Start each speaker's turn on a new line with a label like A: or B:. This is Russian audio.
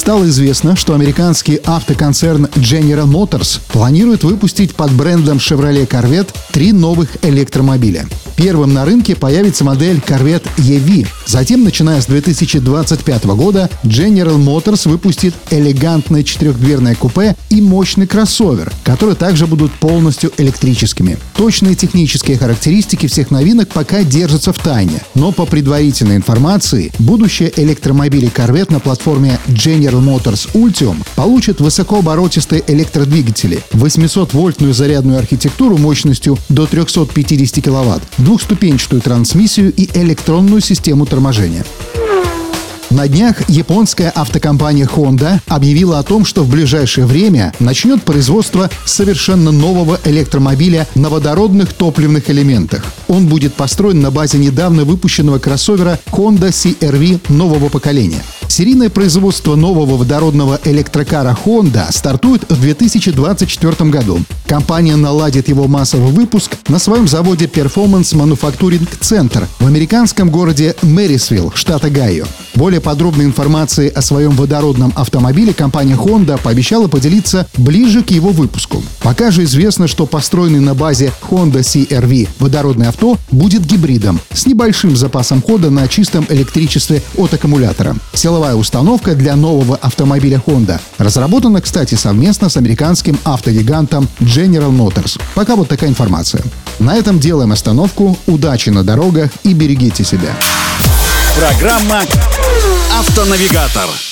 A: Стало известно, что американский автоконцерн General Motors планирует выпустить под брендом Chevrolet Corvette три новых электромобиля. Первым на рынке появится модель Corvette EV. Затем, начиная с 2025 года, General Motors выпустит элегантное четырехдверное купе и мощный кроссовер, которые также будут полностью электрическими. Точные технические характеристики всех новинок пока держатся в тайне, но по предварительной информации, будущее электромобили Corvette на платформе General Motors Ultium получат высокооборотистые электродвигатели, 800-вольтную зарядную архитектуру мощностью до 350 кВт, двухступенчатую трансмиссию и электронную систему торможения. На днях японская автокомпания Honda объявила о том, что в ближайшее время начнет производство совершенно нового электромобиля на водородных топливных элементах. Он будет построен на базе недавно выпущенного кроссовера Honda CR-V нового поколения. Серийное производство нового водородного электрокара Honda стартует в 2024 году. Компания наладит его массовый выпуск на своем заводе Performance Manufacturing Center в американском городе Мэрисвилл, штата Гайо. Более подробной информацией о своем водородном автомобиле компания Honda пообещала поделиться ближе к его выпуску. Пока же известно, что построенный на базе Honda CR-V водородный авто будет гибридом с небольшим запасом хода на чистом электричестве от аккумулятора. Силовая установка для нового автомобиля Honda разработана, кстати, совместно с американским автогигантом General Motors. Пока вот такая информация. На этом делаем остановку. Удачи на дорогах и берегите себя.
B: Программа «Автонавигатор».